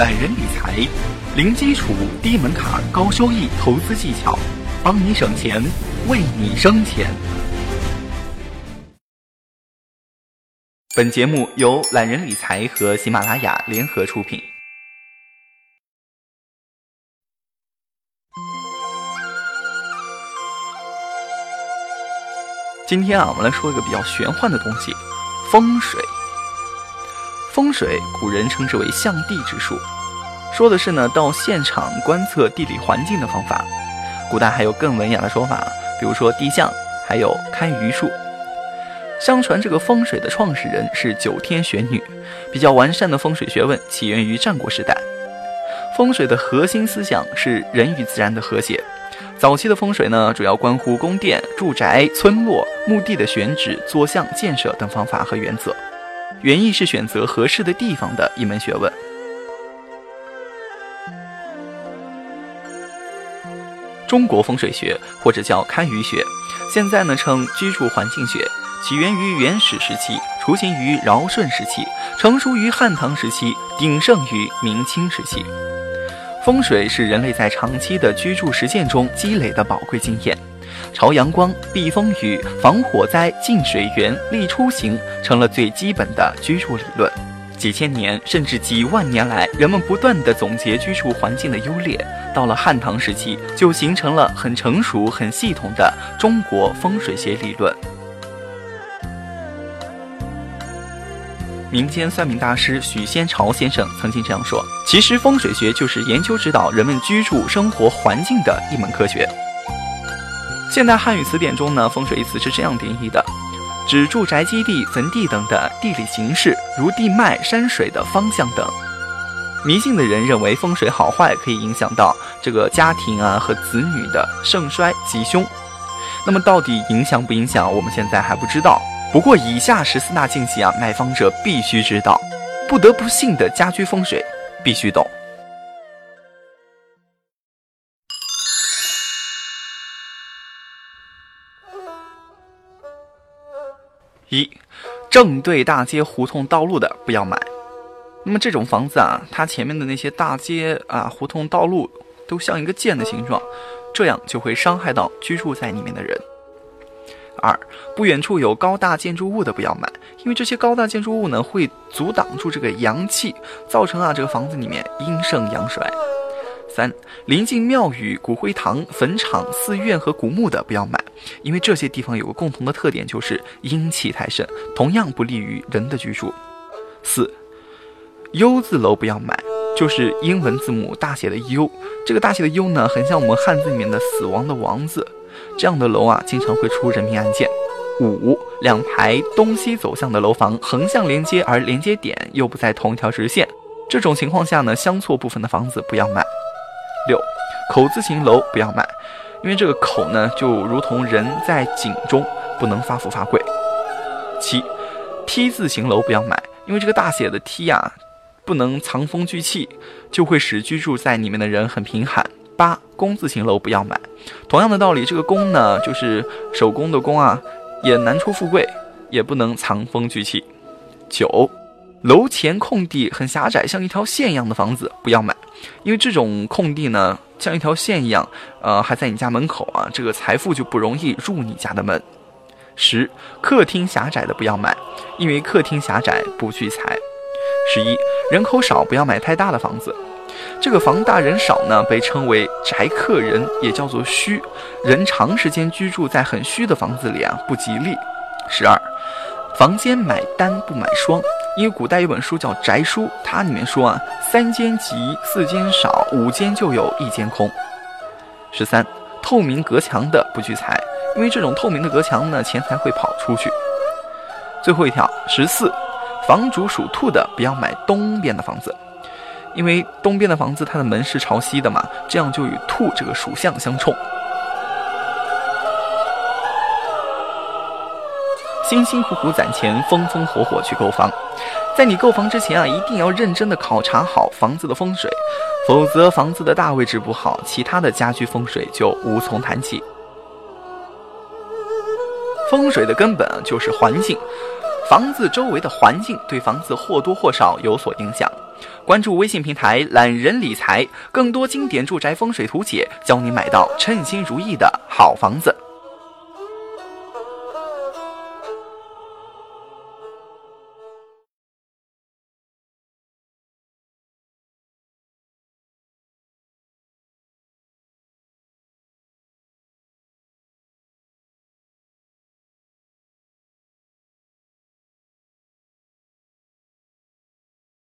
懒人理财，零基础、低门槛、高收益投资技巧，帮你省钱，为你生钱。本节目由懒人理财和喜马拉雅联合出品。今天啊，我们来说一个比较玄幻的东西——风水。风水，古人称之为象地之术，说的是呢到现场观测地理环境的方法。古代还有更文雅的说法，比如说地象，还有堪舆术。相传这个风水的创始人是九天玄女，比较完善的风水学问起源于战国时代。风水的核心思想是人与自然的和谐。早期的风水呢，主要关乎宫殿、住宅、村落、墓地的选址、坐向、建设等方法和原则。园艺是选择合适的地方的一门学问。中国风水学或者叫堪舆学，现在呢称居住环境学，起源于原始时期，雏形于尧舜时期，成熟于汉唐时期，鼎盛于明清时期。风水是人类在长期的居住实践中积累的宝贵经验。朝阳光、避风雨、防火灾、进水源、利出行，成了最基本的居住理论。几千年甚至几万年来，人们不断地总结居住环境的优劣。到了汉唐时期，就形成了很成熟、很系统的中国风水学理论。民间算命大师许仙潮先生曾经这样说：“其实风水学就是研究指导人们居住生活环境的一门科学。”现代汉语词典中呢，风水一词是这样定义的：指住宅基地、坟地等的地理形势，如地脉、山水的方向等。迷信的人认为风水好坏可以影响到这个家庭啊和子女的盛衰吉凶。那么到底影响不影响，我们现在还不知道。不过以下十四大禁忌啊，买房者必须知道，不得不信的家居风水必须懂。一，正对大街、胡同、道路的不要买。那么这种房子啊，它前面的那些大街啊、胡同、道路都像一个剑的形状，这样就会伤害到居住在里面的人。二，不远处有高大建筑物的不要买，因为这些高大建筑物呢会阻挡住这个阳气，造成啊这个房子里面阴盛阳衰。三，临近庙宇、骨灰堂、坟场、寺院和古墓的不要买，因为这些地方有个共同的特点，就是阴气太盛，同样不利于人的居住。四，U 字楼不要买，就是英文字母大写的 U，这个大写的 U 呢，很像我们汉字里面的死亡的亡字，这样的楼啊，经常会出人命案件。五，两排东西走向的楼房横向连接，而连接点又不在同一条直线，这种情况下呢，相错部分的房子不要买。六，口字形楼不要买，因为这个口呢，就如同人在井中，不能发富发贵。七，T 字形楼不要买，因为这个大写的 T 呀，不能藏风聚气，就会使居住在里面的人很贫寒。八，工字形楼不要买，同样的道理，这个工呢，就是手工的工啊，也难出富贵，也不能藏风聚气。九，楼前空地很狭窄，像一条线一样的房子不要买。因为这种空地呢，像一条线一样，呃，还在你家门口啊，这个财富就不容易入你家的门。十，客厅狭窄的不要买，因为客厅狭窄不聚财。十一，人口少不要买太大的房子，这个房大人少呢，被称为宅客人，也叫做虚。人长时间居住在很虚的房子里啊，不吉利。十二，房间买单不买双。因为古代有本书叫《宅书》，它里面说啊，三间吉，四间少，五间就有一间空。十三，透明隔墙的不聚财，因为这种透明的隔墙呢，钱财会跑出去。最后一条，十四，房主属兔的不要买东边的房子，因为东边的房子它的门是朝西的嘛，这样就与兔这个属相相冲。辛辛苦苦攒钱，风风火火去购房，在你购房之前啊，一定要认真的考察好房子的风水，否则房子的大位置不好，其他的家居风水就无从谈起。风水的根本就是环境，房子周围的环境对房子或多或少有所影响。关注微信平台“懒人理财”，更多经典住宅风水图解，教你买到称心如意的好房子。